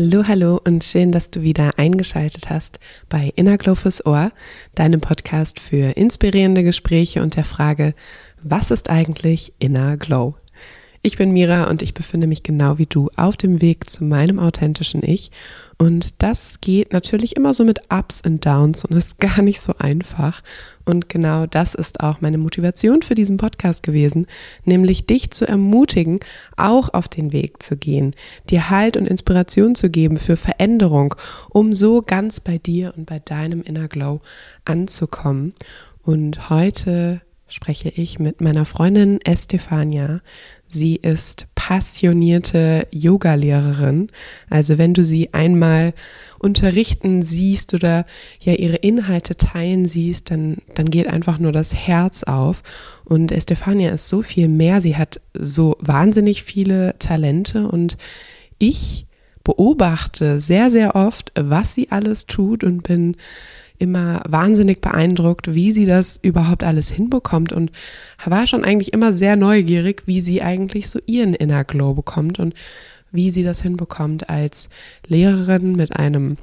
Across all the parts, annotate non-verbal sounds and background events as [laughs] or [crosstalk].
Hallo, hallo und schön, dass du wieder eingeschaltet hast bei Inner Glow fürs Ohr, deinem Podcast für inspirierende Gespräche und der Frage, was ist eigentlich Inner Glow? Ich bin Mira und ich befinde mich genau wie du auf dem Weg zu meinem authentischen Ich. Und das geht natürlich immer so mit Ups und Downs und ist [laughs] gar nicht so einfach. Und genau das ist auch meine Motivation für diesen Podcast gewesen, nämlich dich zu ermutigen, auch auf den Weg zu gehen, dir Halt und Inspiration zu geben für Veränderung, um so ganz bei dir und bei deinem Inner Glow anzukommen. Und heute spreche ich mit meiner Freundin Estefania. Sie ist passionierte Yoga-Lehrerin. Also wenn du sie einmal unterrichten siehst oder ja ihre Inhalte teilen siehst, dann, dann geht einfach nur das Herz auf. Und Estefania ist so viel mehr. Sie hat so wahnsinnig viele Talente und ich beobachte sehr, sehr oft, was sie alles tut und bin immer wahnsinnig beeindruckt, wie sie das überhaupt alles hinbekommt und war schon eigentlich immer sehr neugierig, wie sie eigentlich so ihren Inner Glow bekommt und wie sie das hinbekommt als Lehrerin mit einem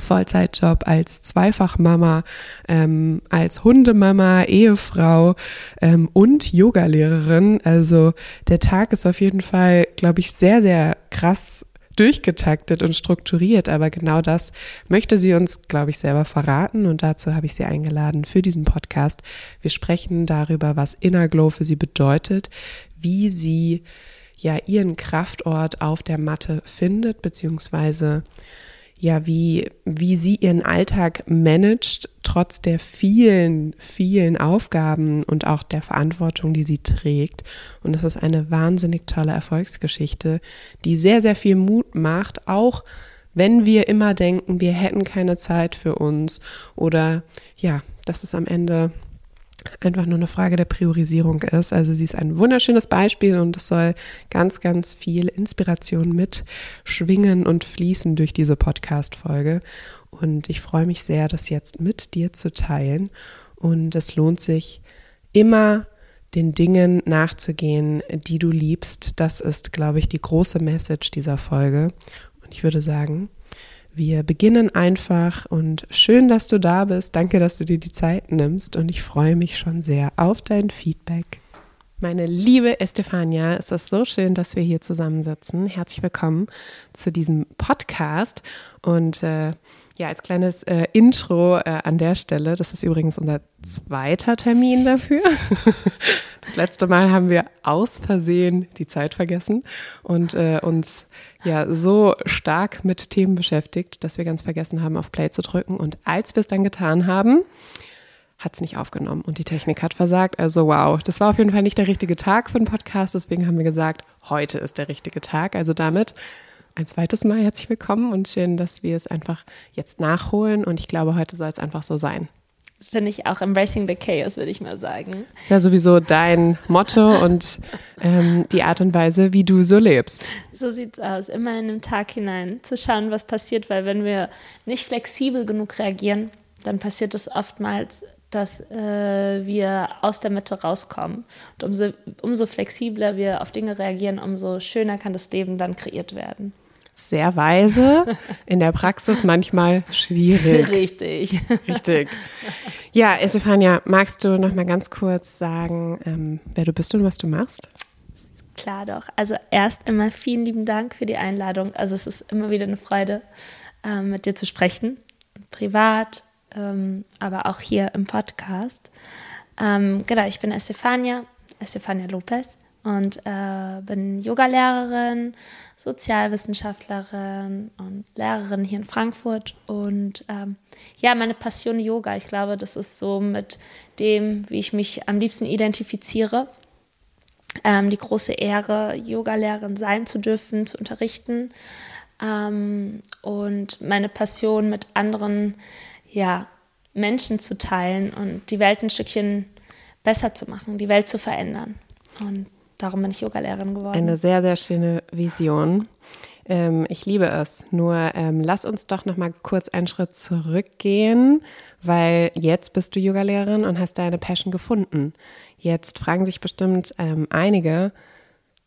Vollzeitjob als Zweifachmama, ähm, als Hundemama, Ehefrau ähm, und Yogalehrerin. Also der Tag ist auf jeden Fall, glaube ich, sehr, sehr krass durchgetaktet und strukturiert, aber genau das möchte sie uns, glaube ich, selber verraten und dazu habe ich sie eingeladen für diesen Podcast. Wir sprechen darüber, was Inner Glow für sie bedeutet, wie sie ja ihren Kraftort auf der Matte findet, beziehungsweise ja, wie, wie sie ihren Alltag managt, trotz der vielen, vielen Aufgaben und auch der Verantwortung, die sie trägt. Und das ist eine wahnsinnig tolle Erfolgsgeschichte, die sehr, sehr viel Mut macht, auch wenn wir immer denken, wir hätten keine Zeit für uns oder ja, dass es am Ende einfach nur eine Frage der Priorisierung ist. Also sie ist ein wunderschönes Beispiel und es soll ganz, ganz viel Inspiration mitschwingen und fließen durch diese Podcast-Folge. Und ich freue mich sehr, das jetzt mit dir zu teilen. Und es lohnt sich immer, den Dingen nachzugehen, die du liebst. Das ist, glaube ich, die große Message dieser Folge. Und ich würde sagen, wir beginnen einfach und schön, dass du da bist. Danke, dass du dir die Zeit nimmst und ich freue mich schon sehr auf dein Feedback. Meine liebe Estefania, es ist so schön, dass wir hier zusammensitzen. Herzlich willkommen zu diesem Podcast und äh, ja, als kleines äh, Intro äh, an der Stelle, das ist übrigens unser zweiter Termin dafür. [laughs] Das letzte Mal haben wir aus Versehen die Zeit vergessen und äh, uns ja so stark mit Themen beschäftigt, dass wir ganz vergessen haben, auf Play zu drücken. Und als wir es dann getan haben, hat es nicht aufgenommen und die Technik hat versagt. Also wow, das war auf jeden Fall nicht der richtige Tag für einen Podcast. Deswegen haben wir gesagt, heute ist der richtige Tag. Also damit ein zweites Mal herzlich willkommen und schön, dass wir es einfach jetzt nachholen. Und ich glaube, heute soll es einfach so sein. Finde ich auch Embracing the Chaos, würde ich mal sagen. Das ist ja sowieso dein Motto [laughs] und ähm, die Art und Weise, wie du so lebst. So sieht es aus, immer in den Tag hinein zu schauen, was passiert, weil wenn wir nicht flexibel genug reagieren, dann passiert es oftmals, dass äh, wir aus der Mitte rauskommen. Und umso, umso flexibler wir auf Dinge reagieren, umso schöner kann das Leben dann kreiert werden sehr weise, [laughs] in der Praxis manchmal schwierig. Richtig. Richtig. Ja, Estefania, magst du noch mal ganz kurz sagen, ähm, wer du bist und was du machst? Klar doch. Also erst einmal vielen lieben Dank für die Einladung. Also es ist immer wieder eine Freude, ähm, mit dir zu sprechen, privat, ähm, aber auch hier im Podcast. Ähm, genau, ich bin Estefania, Estefania Lopez und äh, bin Yogalehrerin, Sozialwissenschaftlerin und Lehrerin hier in Frankfurt. Und ähm, ja, meine Passion Yoga, ich glaube, das ist so mit dem, wie ich mich am liebsten identifiziere. Ähm, die große Ehre, Yogalehrerin sein zu dürfen, zu unterrichten. Ähm, und meine Passion mit anderen ja, Menschen zu teilen und die Welt ein Stückchen besser zu machen, die Welt zu verändern. Und darum bin ich Yogalehrerin geworden. Eine sehr, sehr schöne Vision. Ähm, ich liebe es. Nur ähm, lass uns doch noch mal kurz einen Schritt zurückgehen, weil jetzt bist du Yogalehrerin und hast deine Passion gefunden. Jetzt fragen sich bestimmt ähm, einige,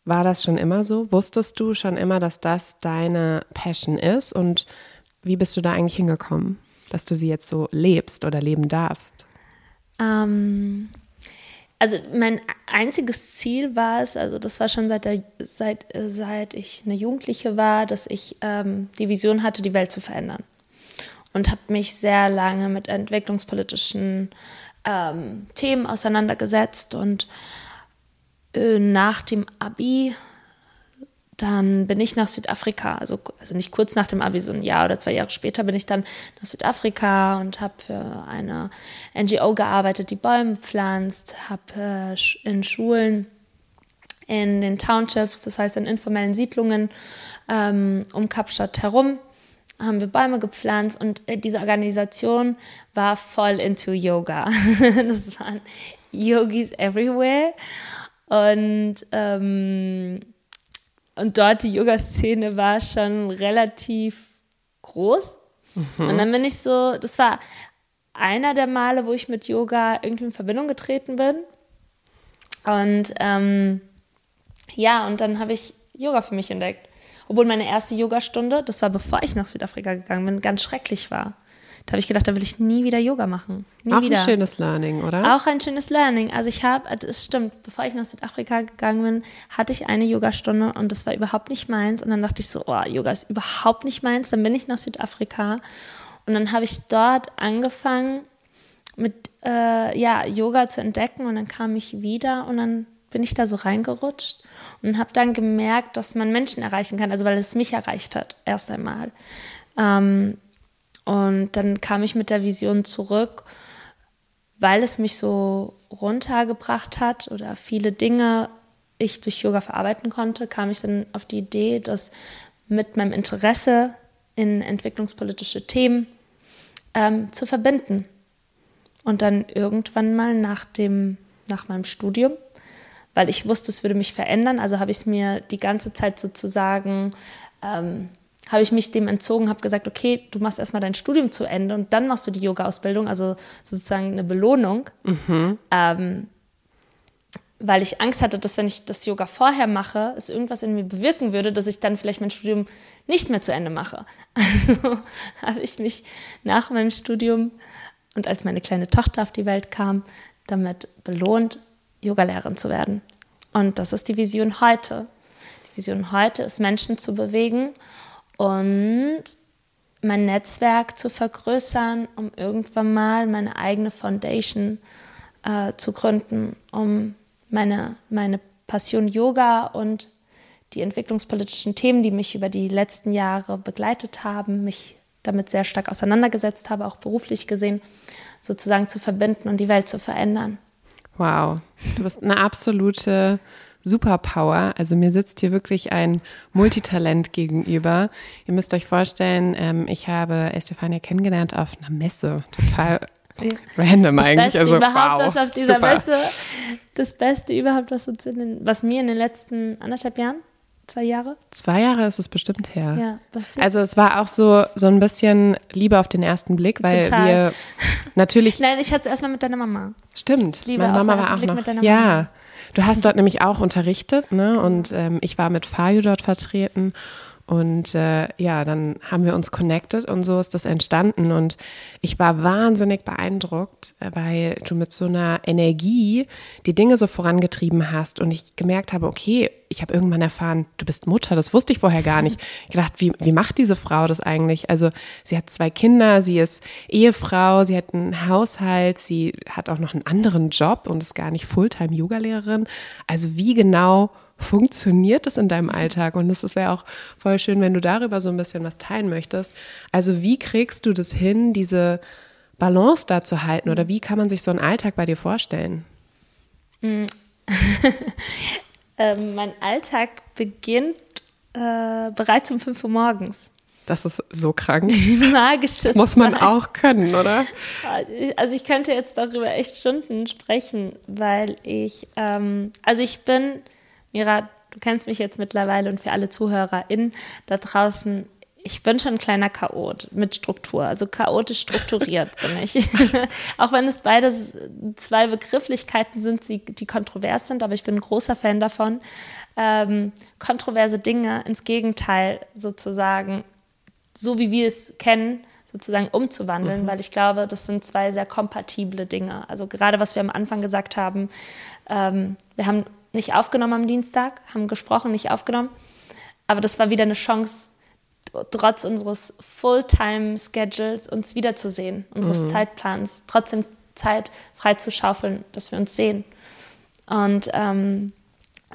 War das schon immer so? Wusstest du schon immer, dass das deine Passion ist? Und wie bist du da eigentlich hingekommen, dass du sie jetzt so lebst oder leben darfst? Ähm, also mein einziges Ziel war es, also das war schon seit, der, seit, seit ich eine Jugendliche war, dass ich ähm, die Vision hatte, die Welt zu verändern. Und habe mich sehr lange mit entwicklungspolitischen ähm, Themen auseinandergesetzt und äh, nach dem Abi, dann bin ich nach Südafrika, also, also nicht kurz nach dem Abi, so ein Jahr oder zwei Jahre später bin ich dann nach Südafrika und habe für eine NGO gearbeitet, die Bäume pflanzt, habe äh, in Schulen in den Townships, das heißt in informellen Siedlungen ähm, um Kapstadt herum, haben wir Bäume gepflanzt und äh, diese Organisation war voll into Yoga. [laughs] das waren Yogis everywhere und, ähm, und dort die Yoga-Szene war schon relativ groß. Mhm. Und dann bin ich so, das war einer der Male, wo ich mit Yoga irgendwie in Verbindung getreten bin. Und ähm, ja, und dann habe ich Yoga für mich entdeckt. Obwohl meine erste Yogastunde, das war bevor ich nach Südafrika gegangen bin, ganz schrecklich war. Da habe ich gedacht, da will ich nie wieder Yoga machen. Nie auch wieder. ein schönes Learning, oder? Auch ein schönes Learning. Also ich habe, also es stimmt, bevor ich nach Südafrika gegangen bin, hatte ich eine Yogastunde und das war überhaupt nicht meins. Und dann dachte ich so, oh, Yoga ist überhaupt nicht meins. Dann bin ich nach Südafrika und dann habe ich dort angefangen mit äh, ja, Yoga zu entdecken und dann kam ich wieder und dann bin ich da so reingerutscht und habe dann gemerkt, dass man Menschen erreichen kann, also weil es mich erreicht hat, erst einmal. Ähm, und dann kam ich mit der Vision zurück, weil es mich so runtergebracht hat oder viele Dinge ich durch Yoga verarbeiten konnte, kam ich dann auf die Idee, das mit meinem Interesse in entwicklungspolitische Themen ähm, zu verbinden. Und dann irgendwann mal nach, dem, nach meinem Studium, weil ich wusste, es würde mich verändern, also habe ich es mir die ganze Zeit sozusagen ähm, habe ich mich dem entzogen, habe gesagt, okay, du machst erstmal dein Studium zu Ende und dann machst du die Yoga-Ausbildung, also sozusagen eine Belohnung. Mhm. Ähm, weil ich Angst hatte, dass wenn ich das Yoga vorher mache, es irgendwas in mir bewirken würde, dass ich dann vielleicht mein Studium nicht mehr zu Ende mache. [laughs] Also habe ich mich nach meinem Studium und als meine kleine Tochter auf die Welt kam, damit belohnt, Yogalehrerin zu werden. Und das ist die Vision heute. Die Vision heute ist, Menschen zu bewegen und mein Netzwerk zu vergrößern, um irgendwann mal meine eigene Foundation äh, zu gründen, um meine, meine Passion Yoga und die entwicklungspolitischen Themen, die mich über die letzten Jahre begleitet haben, mich damit sehr stark auseinandergesetzt habe, auch beruflich gesehen, sozusagen zu verbinden und die Welt zu verändern. Wow, du bist eine absolute Superpower. Also mir sitzt hier wirklich ein Multitalent gegenüber. Ihr müsst euch vorstellen, ähm, ich habe Estefania kennengelernt auf einer Messe. Total [laughs] random das eigentlich. Beste also, überhaupt, wow, was auf dieser super. Messe, das Beste überhaupt, was, uns in den, was mir in den letzten anderthalb Jahren Zwei Jahre? Zwei Jahre ist es bestimmt her. Ja, also es war auch so, so ein bisschen Liebe auf den ersten Blick, weil Total. wir [laughs] natürlich. Nein, ich hatte es erstmal mit deiner Mama. Stimmt. Liebe Meine Mama war auch Blick noch. Mit deiner ja. Du hast dort nämlich auch unterrichtet, ne? Und ähm, ich war mit Fayu dort vertreten. Und äh, ja, dann haben wir uns connected und so ist das entstanden. Und ich war wahnsinnig beeindruckt, äh, weil du mit so einer Energie die Dinge so vorangetrieben hast. Und ich gemerkt habe, okay, ich habe irgendwann erfahren, du bist Mutter. Das wusste ich vorher gar nicht. [laughs] Ich gedacht, wie, wie macht diese Frau das eigentlich? Also sie hat zwei Kinder, sie ist Ehefrau, sie hat einen Haushalt, sie hat auch noch einen anderen Job und ist gar nicht Fulltime-Yoga-Lehrerin. Also wie genau funktioniert das in deinem Alltag? Und das wäre auch voll schön, wenn du darüber so ein bisschen was teilen möchtest. Also wie kriegst du das hin, diese Balance da zu halten? Oder wie kann man sich so einen Alltag bei dir vorstellen? Mm. [laughs] ähm, mein Alltag beginnt äh, bereits um 5 Uhr morgens. Das ist so krank. [laughs] Magisches das muss man auch können, oder? Also ich könnte jetzt darüber echt Stunden sprechen, weil ich, ähm, also ich bin Mira, du kennst mich jetzt mittlerweile und für alle ZuhörerInnen da draußen, ich bin schon ein kleiner Chaot mit Struktur, also chaotisch strukturiert [laughs] bin ich. [laughs] Auch wenn es beide zwei Begrifflichkeiten sind, die, die kontrovers sind, aber ich bin ein großer Fan davon, ähm, kontroverse Dinge ins Gegenteil sozusagen, so wie wir es kennen, sozusagen umzuwandeln, mhm. weil ich glaube, das sind zwei sehr kompatible Dinge. Also gerade was wir am Anfang gesagt haben, ähm, wir haben nicht aufgenommen am Dienstag, haben gesprochen, nicht aufgenommen, aber das war wieder eine Chance, trotz unseres Fulltime-Schedules uns wiederzusehen, unseres mhm. Zeitplans, trotzdem Zeit frei zu schaufeln, dass wir uns sehen. Und ähm,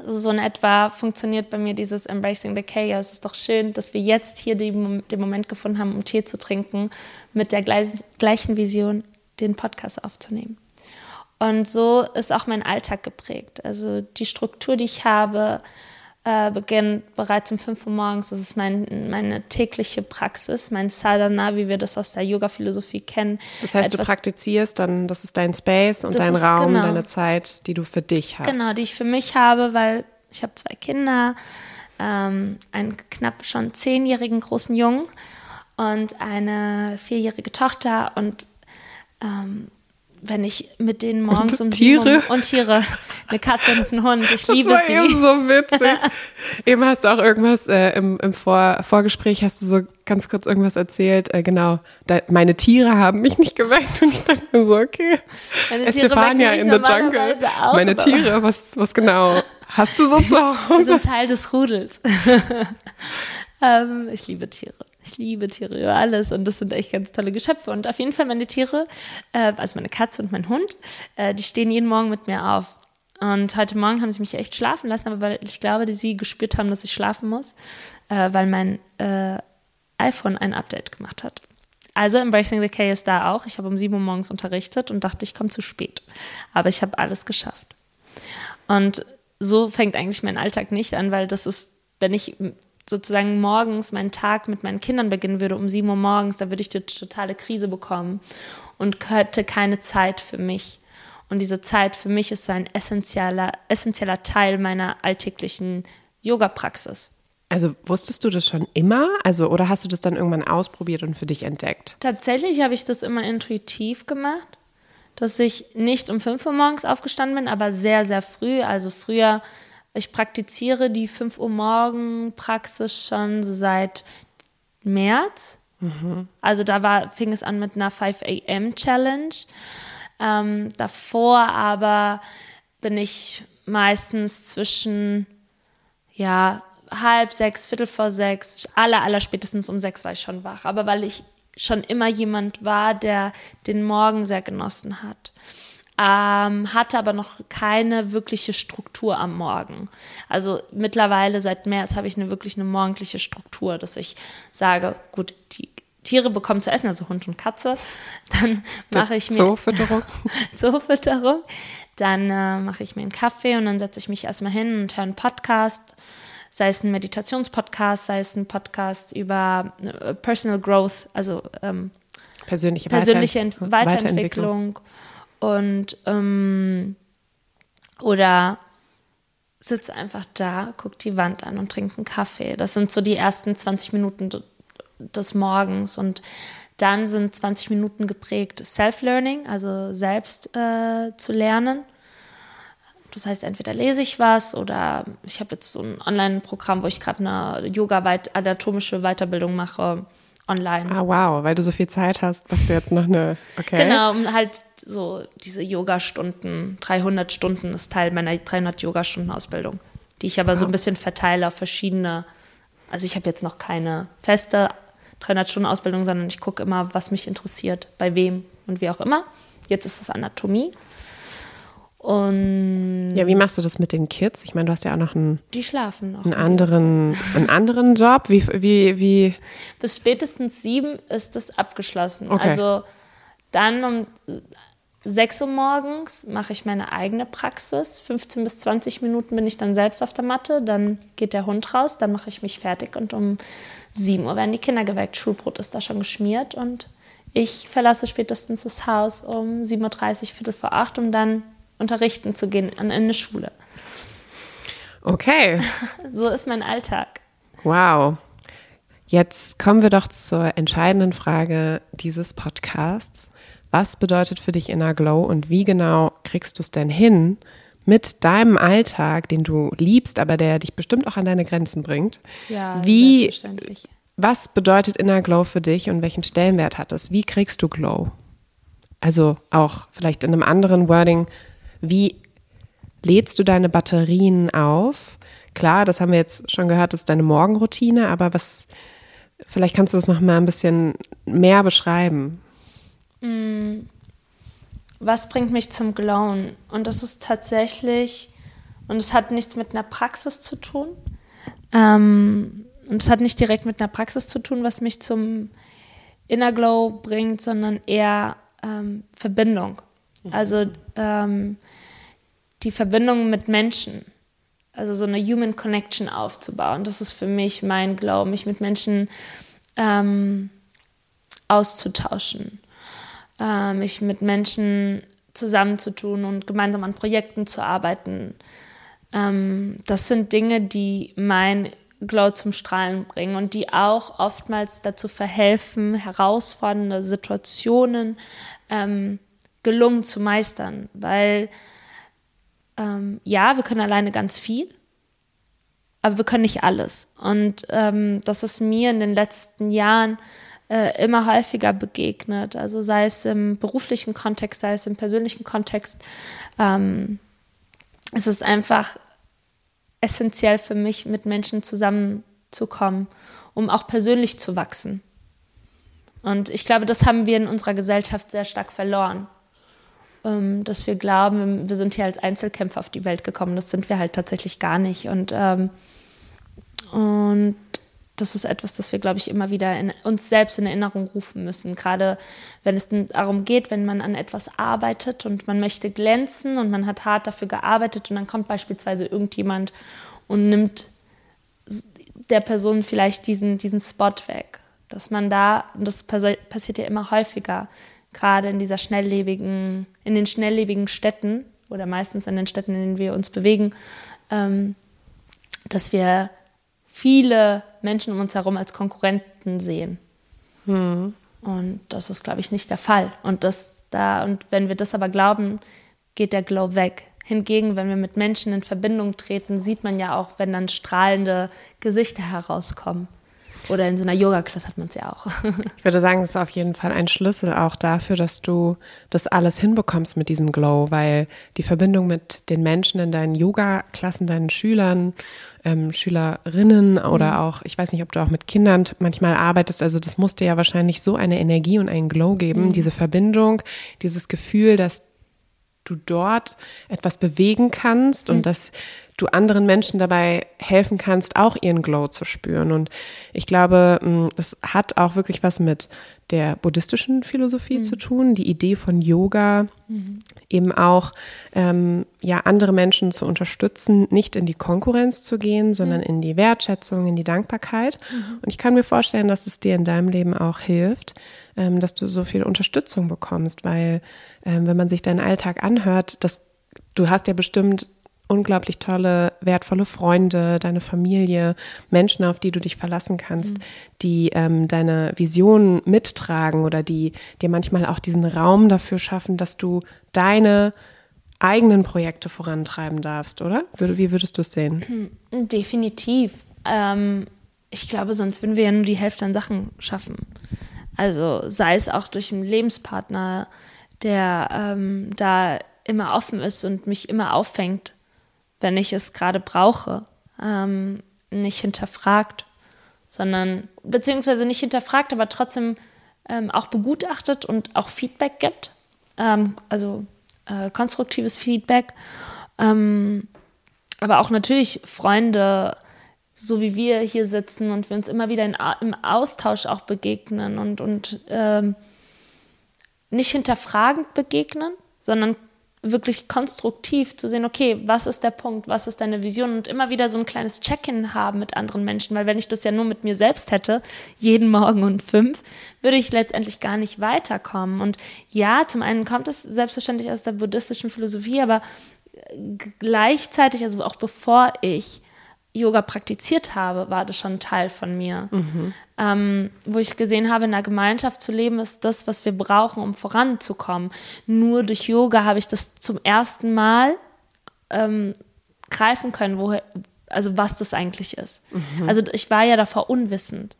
so in etwa funktioniert bei mir dieses Embracing the Chaos. Es ist doch schön, dass wir jetzt hier den, den Moment gefunden haben, um Tee zu trinken, mit der gleichen Vision, den Podcast aufzunehmen. Und so ist auch mein Alltag geprägt. Also die Struktur, die ich habe, äh, beginnt bereits um 5 Uhr morgens. Das ist mein, meine tägliche Praxis, mein Sadhana, wie wir das aus der Yoga-Philosophie kennen. Das heißt, Etwas, du praktizierst dann, das ist dein Space und dein Raum, genau, deine Zeit, die du für dich hast. Genau, die ich für mich habe, weil ich habe zwei Kinder, ähm, einen knapp schon zehnjährigen großen Jungen und eine vierjährige Tochter und ähm, wenn ich mit denen morgens und um Tiere um, und Tiere, eine Katze und einen Hund, ich liebe das war sie. Eben so witzig. [laughs] eben hast du auch irgendwas äh, im, im Vor Vorgespräch hast du so ganz kurz irgendwas erzählt. Äh, genau, da, meine Tiere haben mich nicht geweckt und ich dachte mir so okay. Estefania in the Jungle. Auch, meine Tiere, was was genau hast du so zu [laughs] Hause? Sie sind Teil des Rudels. [laughs] ähm, ich liebe Tiere. Ich liebe Tiere über alles und das sind echt ganz tolle Geschöpfe. Und auf jeden Fall meine Tiere, äh, also meine Katze und mein Hund, äh, die stehen jeden Morgen mit mir auf. Und heute Morgen haben sie mich echt schlafen lassen, aber weil ich glaube, dass sie gespürt haben, dass ich schlafen muss, äh, weil mein äh, iPhone ein Update gemacht hat. Also Embracing the Chaos da auch. Ich habe um 7 Uhr morgens unterrichtet und dachte, ich komme zu spät. Aber ich habe alles geschafft. Und so fängt eigentlich mein Alltag nicht an, weil das ist, wenn ich sozusagen morgens meinen Tag mit meinen Kindern beginnen würde, um 7 Uhr morgens, da würde ich die totale Krise bekommen und hätte keine Zeit für mich. Und diese Zeit für mich ist ein essentieller, essentieller Teil meiner alltäglichen Yoga-Praxis. Also wusstest du das schon immer? Also, oder hast du das dann irgendwann ausprobiert und für dich entdeckt? Tatsächlich habe ich das immer intuitiv gemacht, dass ich nicht um 5 Uhr morgens aufgestanden bin, aber sehr, sehr früh. Also früher ich praktiziere die 5 Uhr morgen Praxis schon seit März. Mhm. Also da war, fing es an mit einer 5 a.m. Challenge. Ähm, davor aber bin ich meistens zwischen ja, halb sechs, viertel vor sechs, aller, aller spätestens um sechs war ich schon wach. Aber weil ich schon immer jemand war, der den Morgen sehr genossen hat ähm, hatte aber noch keine wirkliche Struktur am Morgen. Also mittlerweile seit März habe ich eine wirklich eine morgendliche Struktur, dass ich sage, gut, die Tiere bekommen zu essen, also Hund und Katze, [laughs] dann mache ich mir Zoofütterung. [laughs] Zoofütterung. Dann äh, mache ich mir einen Kaffee und dann setze ich mich erstmal hin und höre einen Podcast, sei es ein Meditationspodcast, sei es ein Podcast über äh, Personal Growth, also ähm, persönliche, persönliche Weiterent Weiterentwicklung. Weiterentwicklung und ähm, oder sitze einfach da, gucke die Wand an und trinke einen Kaffee. Das sind so die ersten 20 Minuten des Morgens und dann sind 20 Minuten geprägt Self-Learning, also selbst äh, zu lernen. Das heißt, entweder lese ich was oder ich habe jetzt so ein Online-Programm, wo ich gerade eine Yoga-anatomische Weiterbildung mache online. Ah, wow, weil du so viel Zeit hast, was du jetzt noch eine, okay. Genau, um halt so diese Yoga-Stunden, 300 Stunden ist Teil meiner 300 Yoga-Stunden-Ausbildung, die ich aber wow. so ein bisschen verteile auf verschiedene, also ich habe jetzt noch keine feste 300-Stunden-Ausbildung, sondern ich gucke immer, was mich interessiert, bei wem und wie auch immer. Jetzt ist es Anatomie. Und ja, wie machst du das mit den Kids? Ich meine, du hast ja auch noch einen, die schlafen noch einen, anderen, [laughs] einen anderen Job. Wie, wie, wie? Bis spätestens sieben ist das abgeschlossen. Okay. Also dann um 6 Uhr morgens mache ich meine eigene Praxis. 15 bis 20 Minuten bin ich dann selbst auf der Matte. Dann geht der Hund raus, dann mache ich mich fertig und um 7 Uhr werden die Kinder geweckt. Schulbrot ist da schon geschmiert und ich verlasse spätestens das Haus um 7.30 Uhr, Viertel vor acht, um dann unterrichten zu gehen an eine Schule. Okay. [laughs] So ist mein Alltag. Wow. Jetzt kommen wir doch zur entscheidenden Frage dieses Podcasts. Was bedeutet für dich Inner Glow und wie genau kriegst du es denn hin, mit deinem Alltag, den du liebst, aber der dich bestimmt auch an deine Grenzen bringt? Ja, wie, was bedeutet Inner Glow für dich und welchen Stellenwert hat es? Wie kriegst du Glow? Also auch vielleicht in einem anderen Wording, wie lädst du deine Batterien auf? Klar, das haben wir jetzt schon gehört, das ist deine Morgenroutine, aber was, vielleicht kannst du das noch mal ein bisschen mehr beschreiben. Mm, was bringt mich zum Glowen? Und das ist tatsächlich, und es hat nichts mit einer Praxis zu tun. Ähm, und es hat nicht direkt mit einer Praxis zu tun, was mich zum Inner Glow bringt, sondern eher ähm, Verbindung. Mhm. Also ähm, die Verbindung mit Menschen. Also so eine Human Connection aufzubauen. Das ist für mich mein Glaube, mich mit Menschen ähm, auszutauschen, äh, mich mit Menschen zusammenzutun und gemeinsam an Projekten zu arbeiten. Ähm, das sind Dinge, die mein Glow zum Strahlen bringen und die auch oftmals dazu verhelfen, herausfordernde Situationen ähm, gelungen zu meistern. Weil ähm, ja, wir können alleine ganz viel, aber wir können nicht alles. Und ähm, das ist mir in den letzten Jahren äh, immer häufiger begegnet. Also sei es im beruflichen Kontext, sei es im persönlichen Kontext. Ähm, es ist einfach essentiell für mich, mit Menschen zusammenzukommen, um auch persönlich zu wachsen. Und ich glaube, das haben wir in unserer Gesellschaft sehr stark verloren. Ähm, dass wir glauben, wir sind hier als Einzelkämpfer auf die Welt gekommen. Das sind wir halt tatsächlich gar nicht. Und, ähm, und das ist etwas, das wir, glaube ich, immer wieder in uns selbst in Erinnerung rufen müssen. Gerade wenn es darum geht, wenn man an etwas arbeitet und man möchte glänzen und man hat hart dafür gearbeitet und dann kommt beispielsweise irgendjemand und nimmt der Person vielleicht diesen, diesen Spot weg. Dass man da, und das passiert ja immer häufiger, gerade in dieser schnelllebigen, in den schnelllebigen Städten oder meistens in den Städten, in denen wir uns bewegen, ähm, dass wir viele Menschen um uns herum als Konkurrenten sehen. Mhm. Und das ist, glaube ich, nicht der Fall. Und das da, und wenn wir das aber glauben, geht der Glow weg. Hingegen, wenn wir mit Menschen in Verbindung treten, sieht man ja auch, wenn dann strahlende Gesichter herauskommen. Oder in so einer Yoga-Klasse hat man es ja auch. [laughs] ich würde sagen, das ist auf jeden Fall ein Schlüssel auch dafür, dass du das alles hinbekommst mit diesem Glow, weil die Verbindung mit den Menschen in deinen Yoga-Klassen, deinen Schülern, ähm, Schülerinnen oder mhm. auch, ich weiß nicht, ob du auch mit Kindern manchmal arbeitest, also das musste ja wahrscheinlich so eine Energie und einen Glow geben, mhm. diese Verbindung, dieses Gefühl, dass du dort etwas bewegen kannst mhm. und dass du anderen Menschen dabei helfen kannst, auch ihren Glow zu spüren. Und ich glaube, mm, das hat auch wirklich was mit der buddhistischen Philosophie mhm. zu tun, die Idee von Yoga, mhm. eben auch ähm, ja andere Menschen zu unterstützen, nicht in die Konkurrenz zu gehen, sondern mhm. in die Wertschätzung, in die Dankbarkeit. Mhm. Und ich kann mir vorstellen, dass es dir in deinem Leben auch hilft, ähm, dass du so viel Unterstützung bekommst, weil ähm, wenn man sich deinen Alltag anhört, dass du hast ja bestimmt unglaublich tolle, wertvolle Freunde, deine Familie, Menschen, auf die du dich verlassen kannst, mhm. die ähm, deine Vision mittragen oder die dir manchmal auch diesen Raum dafür schaffen, dass du deine eigenen Projekte vorantreiben darfst, oder? Wie würdest du es sehen? [clears throat] Definitiv. Ähm, ich glaube, sonst würden wir ja nur die Hälfte an Sachen schaffen. Also sei es auch durch einen Lebenspartner, der ähm, da immer offen ist und mich immer auffängt wenn ich es gerade brauche, ähm, nicht hinterfragt, sondern beziehungsweise nicht hinterfragt, aber trotzdem ähm, auch begutachtet und auch Feedback gibt, ähm, also äh, konstruktives Feedback, ähm, aber auch natürlich Freunde, so wie wir hier sitzen und wir uns immer wieder in, im Austausch auch begegnen und, und ähm, nicht hinterfragend begegnen, sondern wirklich konstruktiv zu sehen, okay, was ist der Punkt, was ist deine Vision und immer wieder so ein kleines Check-in haben mit anderen Menschen, weil wenn ich das ja nur mit mir selbst hätte, jeden Morgen um fünf, würde ich letztendlich gar nicht weiterkommen. Und ja, zum einen kommt es selbstverständlich aus der buddhistischen Philosophie, aber gleichzeitig, also auch bevor ich Yoga praktiziert habe, war das schon Teil von mir. Mhm. Ähm, wo ich gesehen habe, in einer Gemeinschaft zu leben, ist das, was wir brauchen, um voranzukommen. Nur durch Yoga habe ich das zum ersten Mal ähm, greifen können, woher, also was das eigentlich ist. Mhm. Also ich war ja davor unwissend.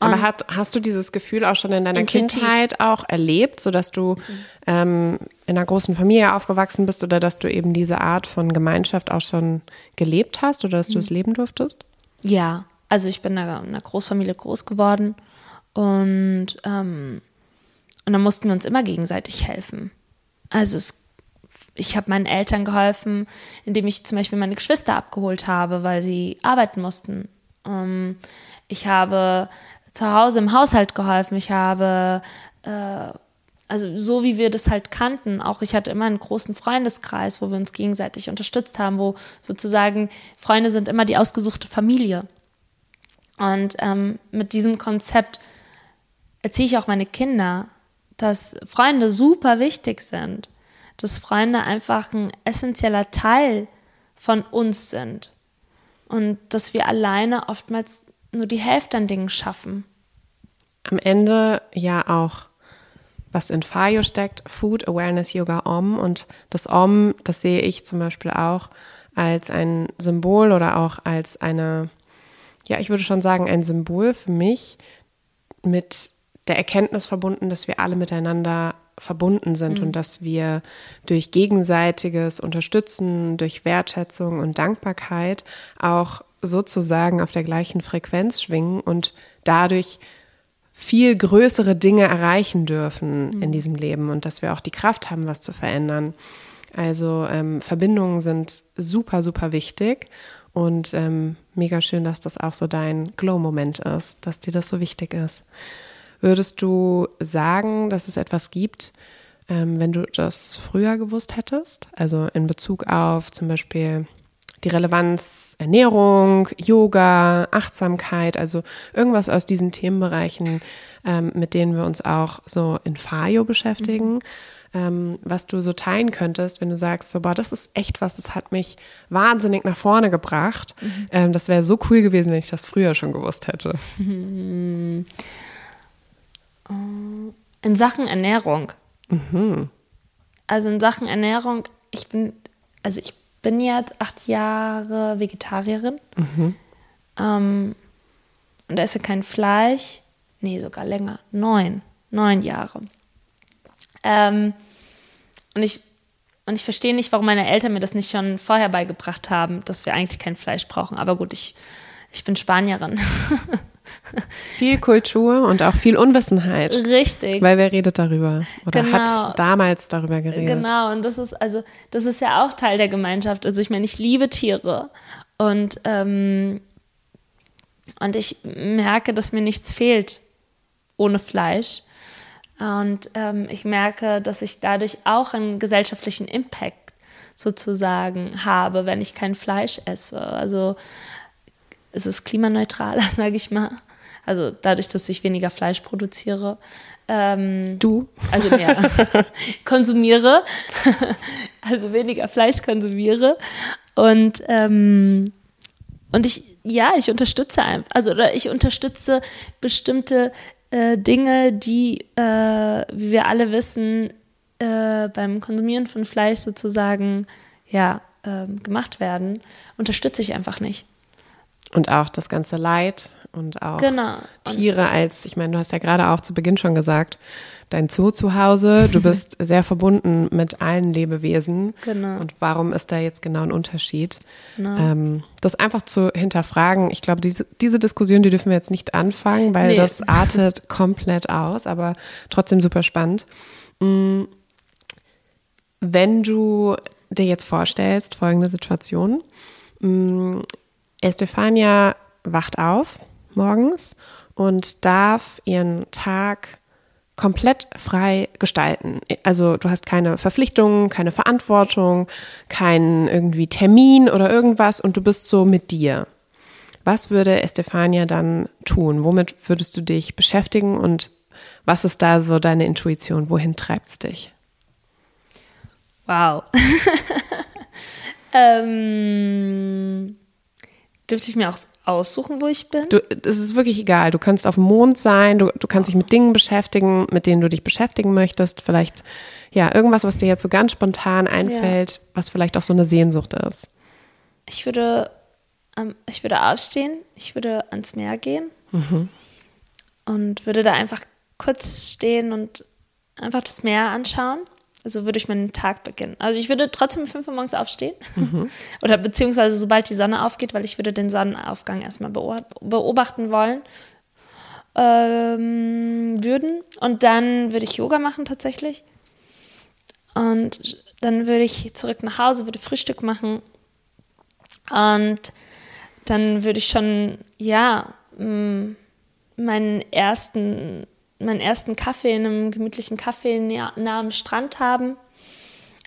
Aber um, hat, hast du dieses Gefühl auch schon in deiner intuitiv. Kindheit auch erlebt, sodass du mhm. ähm, in einer großen Familie aufgewachsen bist oder dass du eben diese Art von Gemeinschaft auch schon gelebt hast oder dass du mhm. es leben durftest? Ja, also ich bin in einer, in einer Großfamilie groß geworden und, ähm, und dann mussten wir uns immer gegenseitig helfen. Also es, ich habe meinen Eltern geholfen, indem ich zum Beispiel meine Geschwister abgeholt habe, weil sie arbeiten mussten. Ähm, ich habe zu Hause im Haushalt geholfen. Ich habe, äh, also so wie wir das halt kannten, auch ich hatte immer einen großen Freundeskreis, wo wir uns gegenseitig unterstützt haben, wo sozusagen Freunde sind immer die ausgesuchte Familie. Und ähm, mit diesem Konzept erziehe ich auch meine Kinder, dass Freunde super wichtig sind, dass Freunde einfach ein essentieller Teil von uns sind und dass wir alleine oftmals nur die Hälfte an Dingen schaffen. Am Ende ja auch, was in FAYO steckt, Food Awareness Yoga Om. Und das Om, das sehe ich zum Beispiel auch als ein Symbol oder auch als eine, ja, ich würde schon sagen, ein Symbol für mich mit der Erkenntnis verbunden, dass wir alle miteinander verbunden sind mhm. und dass wir durch gegenseitiges Unterstützen, durch Wertschätzung und Dankbarkeit auch sozusagen auf der gleichen Frequenz schwingen und dadurch viel größere Dinge erreichen dürfen mhm. in diesem Leben und dass wir auch die Kraft haben, was zu verändern. Also ähm, Verbindungen sind super, super wichtig und ähm, mega schön, dass das auch so dein Glow-Moment ist, dass dir das so wichtig ist. Würdest du sagen, dass es etwas gibt, ähm, wenn du das früher gewusst hättest? Also in Bezug auf zum Beispiel die Relevanz Ernährung, Yoga, Achtsamkeit, also irgendwas aus diesen Themenbereichen, ähm, mit denen wir uns auch so in FAYO beschäftigen. Mhm. Ähm, was du so teilen könntest, wenn du sagst, so, boah, das ist echt was, das hat mich wahnsinnig nach vorne gebracht. Mhm. Ähm, das wäre so cool gewesen, wenn ich das früher schon gewusst hätte. [laughs] In Sachen Ernährung. Mhm. Also in Sachen Ernährung, ich bin, also ich bin jetzt acht Jahre Vegetarierin. Mhm. Ähm, und esse kein Fleisch. Nee, sogar länger. Neun. Neun Jahre. Ähm, und ich, und ich verstehe nicht, warum meine Eltern mir das nicht schon vorher beigebracht haben, dass wir eigentlich kein Fleisch brauchen. Aber gut, ich, ich bin Spanierin. [laughs] [laughs] Viel Kultur und auch viel Unwissenheit. Richtig. Weil wer redet darüber oder genau. hat damals darüber geredet. Genau, und das ist also, das ist ja auch Teil der Gemeinschaft. Also ich meine, ich liebe Tiere und, ähm, und ich merke, dass mir nichts fehlt ohne Fleisch. Und ähm, ich merke, dass ich dadurch auch einen gesellschaftlichen Impact sozusagen habe, wenn ich kein Fleisch esse. Also es ist klimaneutraler, [laughs] sage ich mal. Also dadurch, dass ich weniger Fleisch produziere. Ähm, du? Also mehr [laughs] konsumiere. [laughs] also weniger Fleisch konsumiere. Und, ähm, und ich, ja, ich unterstütze einfach, also oder ich unterstütze bestimmte äh, Dinge, die, äh, wie wir alle wissen, äh, beim Konsumieren von Fleisch sozusagen, ja, ähm, gemacht werden, unterstütze ich einfach nicht. Und auch das ganze Leid und auch genau. Tiere als, ich meine, du hast ja gerade auch zu Beginn schon gesagt, dein Zoo zu Hause, du [laughs] bist sehr verbunden mit allen Lebewesen. Genau. Und warum ist da jetzt genau ein Unterschied? Genau. Ähm, das einfach zu hinterfragen, ich glaube, diese, diese Diskussion, die dürfen wir jetzt nicht anfangen, weil nee. das [laughs] artet komplett aus, aber trotzdem super spannend. Mm, wenn du dir jetzt vorstellst, folgende Situation, mm, Estefania wacht auf morgens und darf ihren Tag komplett frei gestalten. Also du hast keine Verpflichtungen, keine Verantwortung, keinen irgendwie Termin oder irgendwas und du bist so mit dir. Was würde Estefania dann tun? Womit würdest du dich beschäftigen und was ist da so deine Intuition? Wohin treibt es dich? Wow. [laughs] ähm, Dürfte ich mir auch aussuchen, wo ich bin? Du, es ist wirklich egal. Du kannst auf dem Mond sein, du, du kannst dich mit Dingen beschäftigen, mit denen du dich beschäftigen möchtest. Vielleicht, ja, irgendwas, was dir jetzt so ganz spontan einfällt, ja. was vielleicht auch so eine Sehnsucht ist. Ich würde, ähm, ich würde aufstehen, ich würde ans Meer gehen mhm. und würde da einfach kurz stehen und einfach das Meer anschauen. Also würde ich meinen Tag beginnen. Also ich würde trotzdem um 5 Uhr morgens aufstehen. Mhm. [laughs] Oder beziehungsweise sobald die Sonne aufgeht, weil ich würde den Sonnenaufgang erstmal beobachten wollen. Ähm, würden. Und dann würde ich Yoga machen tatsächlich. Und dann würde ich zurück nach Hause, würde Frühstück machen. Und dann würde ich schon, ja, meinen ersten meinen ersten Kaffee in einem gemütlichen Café nah am Strand haben,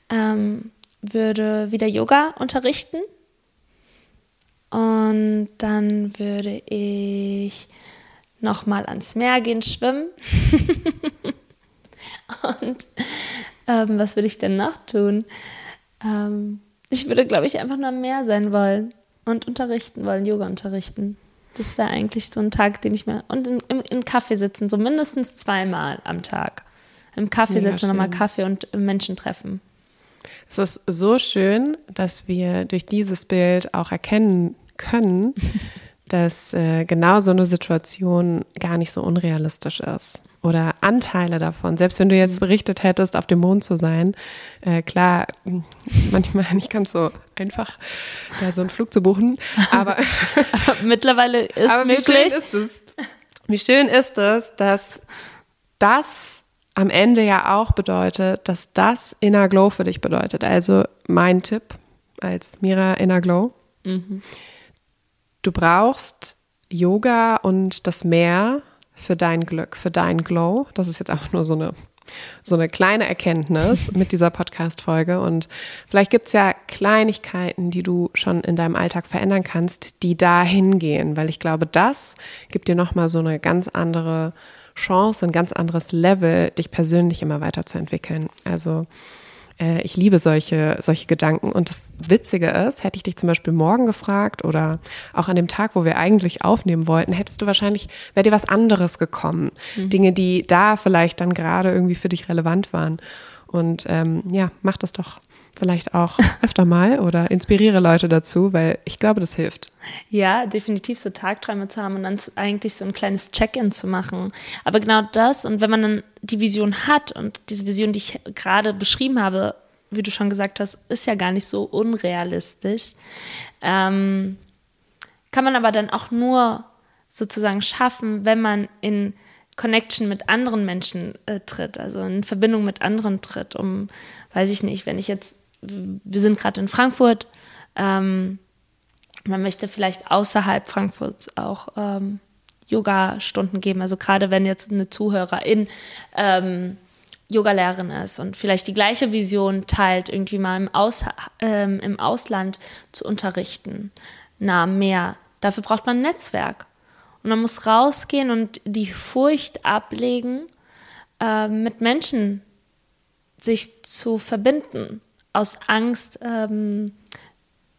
ähm, würde wieder Yoga unterrichten und dann würde ich nochmal ans Meer gehen, schwimmen. [laughs] und ähm, was würde ich denn noch tun? Ähm, ich würde, glaube ich, einfach nur am Meer sein wollen und unterrichten wollen, Yoga unterrichten. Das wäre eigentlich so ein Tag, den ich mir. Und in, im, im Kaffee sitzen, so mindestens zweimal am Tag. Im Kaffee Mega sitzen, nochmal Kaffee und Menschen treffen. Es ist so schön, dass wir durch dieses Bild auch erkennen können, [laughs] dass äh, genau so eine Situation gar nicht so unrealistisch ist oder Anteile davon. Selbst wenn du jetzt mhm. berichtet hättest, auf dem Mond zu sein, äh, klar, [laughs] manchmal nicht ganz so einfach, da so einen Flug zu buchen, [laughs] aber, mittlerweile ist aber möglich. Wie schön ist es? Wie schön ist es, dass das am Ende ja auch bedeutet, dass das Inner Glow für dich bedeutet. Also mein Tipp als Mira Inner Glow. Mhm. Du brauchst Yoga und das Meer für dein Glück, für dein Glow. Das ist jetzt einfach nur so eine, so eine kleine Erkenntnis [laughs] mit dieser Podcast-Folge. Und vielleicht gibt es ja Kleinigkeiten, die du schon in deinem Alltag verändern kannst, die dahin gehen, weil ich glaube, das gibt dir nochmal so eine ganz andere Chance, ein ganz anderes Level, dich persönlich immer weiterzuentwickeln. Also äh, ich liebe solche, solche Gedanken. Und das Witzige ist, hätte ich dich zum Beispiel morgen gefragt oder auch an dem Tag, wo wir eigentlich aufnehmen wollten, hättest du wahrscheinlich, wäre dir was anderes gekommen. Mhm. Dinge, die da vielleicht dann gerade irgendwie für dich relevant waren. Und ähm, ja, mach das doch vielleicht auch öfter mal oder inspiriere Leute dazu, weil ich glaube, das hilft. Ja, definitiv so Tagträume zu haben und dann eigentlich so ein kleines Check-in zu machen. Aber genau das und wenn man dann die Vision hat und diese Vision, die ich gerade beschrieben habe, wie du schon gesagt hast, ist ja gar nicht so unrealistisch, ähm, kann man aber dann auch nur sozusagen schaffen, wenn man in Connection mit anderen Menschen äh, tritt, also in Verbindung mit anderen tritt, um, weiß ich nicht, wenn ich jetzt wir sind gerade in Frankfurt. Ähm, man möchte vielleicht außerhalb Frankfurts auch ähm, Yoga-Stunden geben. Also gerade wenn jetzt eine Zuhörerin ähm, Yogalehrerin ist und vielleicht die gleiche Vision teilt, irgendwie mal im, Aus, ähm, im Ausland zu unterrichten, nah am Meer. Dafür braucht man ein Netzwerk. Und man muss rausgehen und die Furcht ablegen, äh, mit Menschen sich zu verbinden aus Angst, ähm,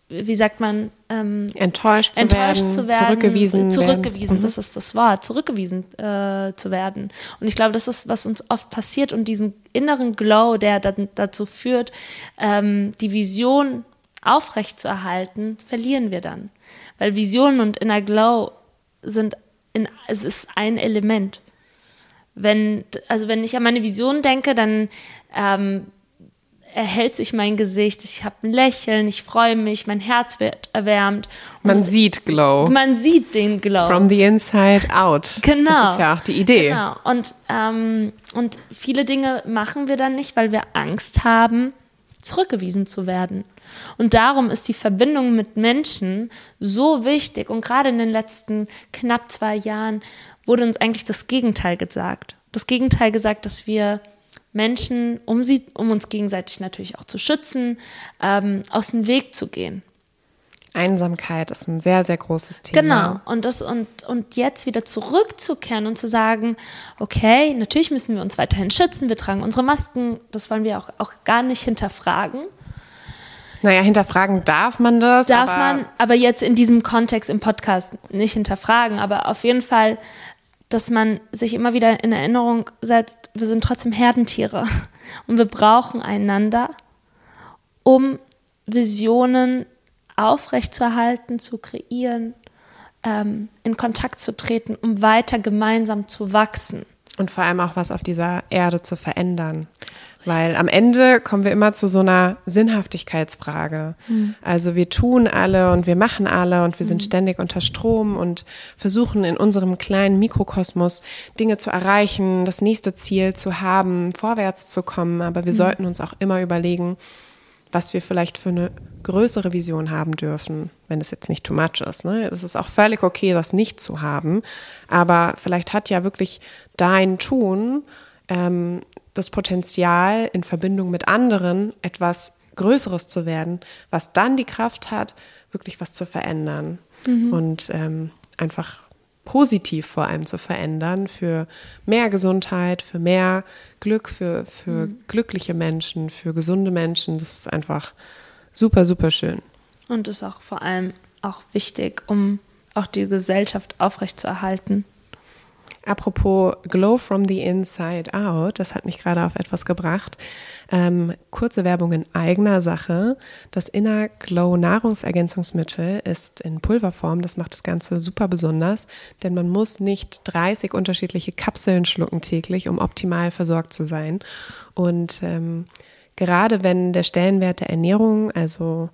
wie sagt man, ähm, enttäuscht, zu, enttäuscht werden, zu werden, zurückgewiesen, zurückgewiesen, werden. das mhm. ist das Wort, zurückgewiesen äh, zu werden. Und ich glaube, das ist, was uns oft passiert und diesen inneren Glow, der dann dazu führt, ähm, die Vision aufrechtzuerhalten, verlieren wir dann, weil Vision und inner Glow sind, in, es ist ein Element. Wenn, also wenn ich an meine Vision denke, dann ähm, erhält sich mein Gesicht, ich habe ein Lächeln, ich freue mich, mein Herz wird erwärmt. man sieht Glow. Man sieht den Glow. From the inside out. Genau. Das ist ja auch die Idee. Genau. Und, ähm, und viele Dinge machen wir dann nicht, weil wir Angst haben, zurückgewiesen zu werden. Und darum ist die Verbindung mit Menschen so wichtig. Und gerade in den letzten knapp zwei Jahren wurde uns eigentlich das Gegenteil gesagt. Das Gegenteil gesagt, dass wir Menschen, um, sie, um uns gegenseitig natürlich auch zu schützen, ähm, aus dem Weg zu gehen. Einsamkeit ist ein sehr, sehr großes Thema. Genau. Und, das, und, und jetzt wieder zurückzukehren und zu sagen, okay, natürlich müssen wir uns weiterhin schützen, wir tragen unsere Masken, das wollen wir auch, auch gar nicht hinterfragen. Naja, hinterfragen darf man das. Darf aber man, aber jetzt in diesem Kontext im Podcast nicht hinterfragen, aber auf jeden Fall, dass man sich immer wieder in Erinnerung setzt, wir sind trotzdem Herdentiere [laughs] und wir brauchen einander, um Visionen aufrechtzuerhalten, zu kreieren, ähm, in Kontakt zu treten, um weiter gemeinsam zu wachsen. Und vor allem auch was auf dieser Erde zu verändern. Weil am Ende kommen wir immer zu so einer Sinnhaftigkeitsfrage. Mhm. Also wir tun alle und wir machen alle und wir sind mhm. ständig unter Strom und versuchen in unserem kleinen Mikrokosmos Dinge zu erreichen, das nächste Ziel zu haben, vorwärts zu kommen. Aber wir mhm. sollten uns auch immer überlegen, was wir vielleicht für eine größere Vision haben dürfen, wenn es jetzt nicht too much ist. Ne? Es ist auch völlig okay, das nicht zu haben, aber vielleicht hat ja wirklich dein Tun ähm, das Potenzial, in Verbindung mit anderen etwas Größeres zu werden, was dann die Kraft hat, wirklich was zu verändern mhm. und ähm, einfach positiv vor allem zu verändern, für mehr Gesundheit, für mehr Glück, für, für mhm. glückliche Menschen, für gesunde Menschen. Das ist einfach super, super schön. Und ist auch vor allem auch wichtig, um auch die Gesellschaft aufrechtzuerhalten. Apropos Glow from the Inside Out, das hat mich gerade auf etwas gebracht. Ähm, kurze Werbung in eigener Sache. Das Inner Glow Nahrungsergänzungsmittel ist in Pulverform. Das macht das Ganze super besonders, denn man muss nicht 30 unterschiedliche Kapseln schlucken täglich, um optimal versorgt zu sein. Und ähm, gerade wenn der Stellenwert der Ernährung, also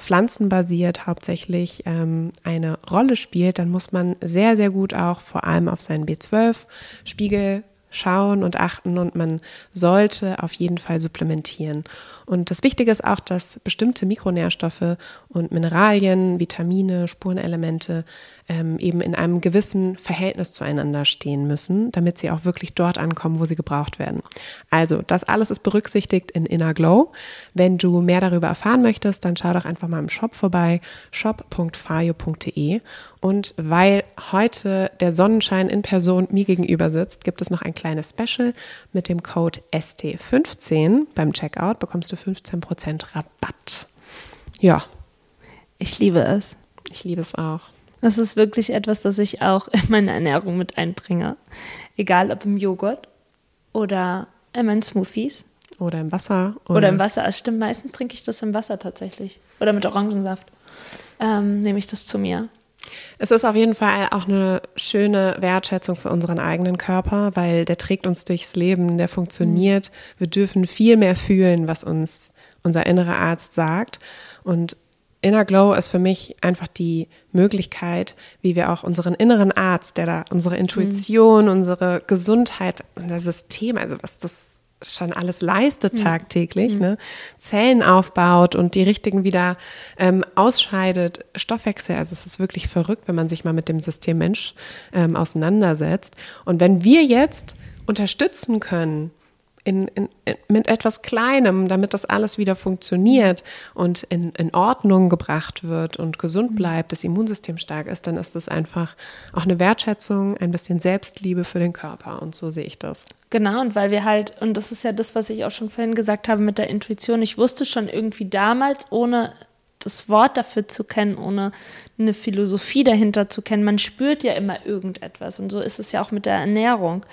pflanzenbasiert hauptsächlich ähm, eine Rolle spielt, dann muss man sehr, sehr gut auch vor allem auf seinen B12-Spiegel schauen und achten und man sollte auf jeden Fall supplementieren. Und das Wichtige ist auch, dass bestimmte Mikronährstoffe und Mineralien, Vitamine, Spurenelemente ähm, eben in einem gewissen Verhältnis zueinander stehen müssen, damit sie auch wirklich dort ankommen, wo sie gebraucht werden. Also, das alles ist berücksichtigt in Inner Glow. Wenn du mehr darüber erfahren möchtest, dann schau doch einfach mal im Shop vorbei, shop.fayo.de. Und weil heute der Sonnenschein in Person mir gegenüber sitzt, gibt es noch ein kleines Special mit dem Code ST15 beim Checkout bekommst du 15% Rabatt. Ja. Ich liebe es. Ich liebe es auch. Das ist wirklich etwas, das ich auch in meine Ernährung mit einbringe. Egal ob im Joghurt oder in meinen Smoothies. Oder im Wasser. Oder, oder im Wasser. Also stimmt, meistens trinke ich das im Wasser tatsächlich. Oder mit Orangensaft. Ähm, nehme ich das zu mir. Es ist auf jeden Fall auch eine schöne Wertschätzung für unseren eigenen Körper, weil der trägt uns durchs Leben, der funktioniert. Wir dürfen viel mehr fühlen, was uns unser innerer Arzt sagt. Und Inner Glow ist für mich einfach die Möglichkeit, wie wir auch unseren inneren Arzt, der da unsere Intuition, mhm. unsere Gesundheit, unser System, also was das schon alles leistet mhm. tagtäglich, mhm. ne? Zellen aufbaut und die richtigen wieder ähm, ausscheidet, Stoffwechsel. Also es ist wirklich verrückt, wenn man sich mal mit dem System Mensch ähm, auseinandersetzt. Und wenn wir jetzt unterstützen können, in, in, mit etwas Kleinem, damit das alles wieder funktioniert und in, in Ordnung gebracht wird und gesund mhm. bleibt, das Immunsystem stark ist, dann ist das einfach auch eine Wertschätzung, ein bisschen Selbstliebe für den Körper. Und so sehe ich das. Genau, und weil wir halt, und das ist ja das, was ich auch schon vorhin gesagt habe mit der Intuition, ich wusste schon irgendwie damals, ohne das Wort dafür zu kennen, ohne eine Philosophie dahinter zu kennen. Man spürt ja immer irgendetwas. Und so ist es ja auch mit der Ernährung.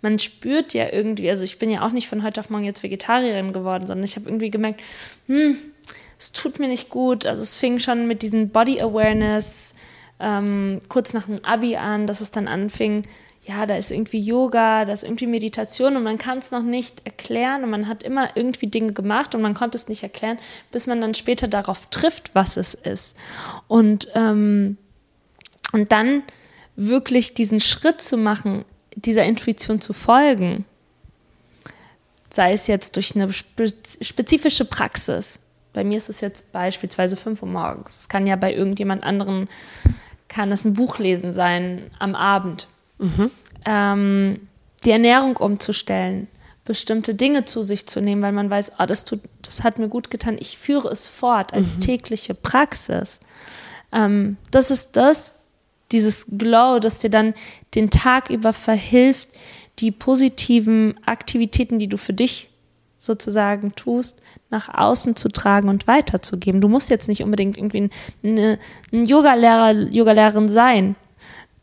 Man spürt ja irgendwie, also ich bin ja auch nicht von heute auf morgen jetzt Vegetarierin geworden, sondern ich habe irgendwie gemerkt, hm, es tut mir nicht gut. Also es fing schon mit diesem Body Awareness ähm, kurz nach dem Abi an, dass es dann anfing, ja, da ist irgendwie Yoga, da ist irgendwie Meditation und man kann es noch nicht erklären und man hat immer irgendwie Dinge gemacht und man konnte es nicht erklären, bis man dann später darauf trifft, was es ist. Und, ähm, und dann wirklich diesen Schritt zu machen, dieser Intuition zu folgen, sei es jetzt durch eine spezifische Praxis. Bei mir ist es jetzt beispielsweise 5 Uhr morgens. Es kann ja bei irgendjemand anderen, kann es ein Buch lesen sein am Abend Mhm. Ähm, die Ernährung umzustellen, bestimmte Dinge zu sich zu nehmen, weil man weiß, oh, das, tut, das hat mir gut getan, ich führe es fort als mhm. tägliche Praxis. Ähm, das ist das, dieses Glow, das dir dann den Tag über verhilft, die positiven Aktivitäten, die du für dich sozusagen tust, nach außen zu tragen und weiterzugeben. Du musst jetzt nicht unbedingt irgendwie eine, ein Yoga-Lehrer, Yoga-Lehrerin sein.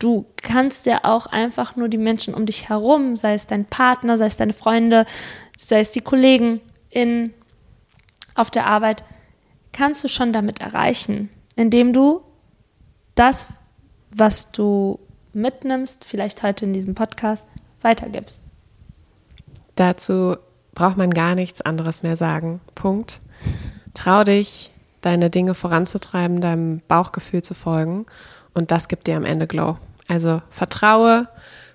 Du kannst ja auch einfach nur die Menschen um dich herum, sei es dein Partner, sei es deine Freunde, sei es die Kollegen in, auf der Arbeit, kannst du schon damit erreichen, indem du das, was du mitnimmst, vielleicht heute in diesem Podcast, weitergibst. Dazu braucht man gar nichts anderes mehr sagen. Punkt. Trau dich, deine Dinge voranzutreiben, deinem Bauchgefühl zu folgen und das gibt dir am Ende Glow. Also vertraue,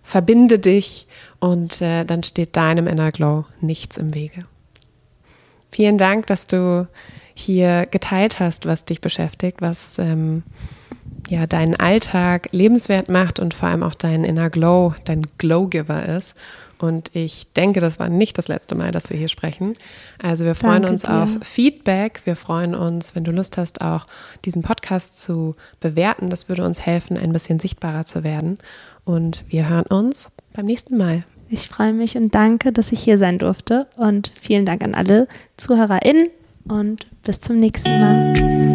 verbinde dich und äh, dann steht deinem Inner Glow nichts im Wege. Vielen Dank, dass du hier geteilt hast, was dich beschäftigt, was ähm, ja deinen Alltag lebenswert macht und vor allem auch dein Inner Glow, dein Glow-Giver ist. Und ich denke, das war nicht das letzte Mal, dass wir hier sprechen. Also wir freuen Danke uns dir. auf Feedback. Wir freuen uns, wenn du Lust hast, auch diesen Podcast zu bewerten. Das würde uns helfen, ein bisschen sichtbarer zu werden. Und wir hören uns beim nächsten Mal. Ich freue mich und danke, dass ich hier sein durfte. Und vielen Dank an alle ZuhörerInnen und bis zum nächsten Mal.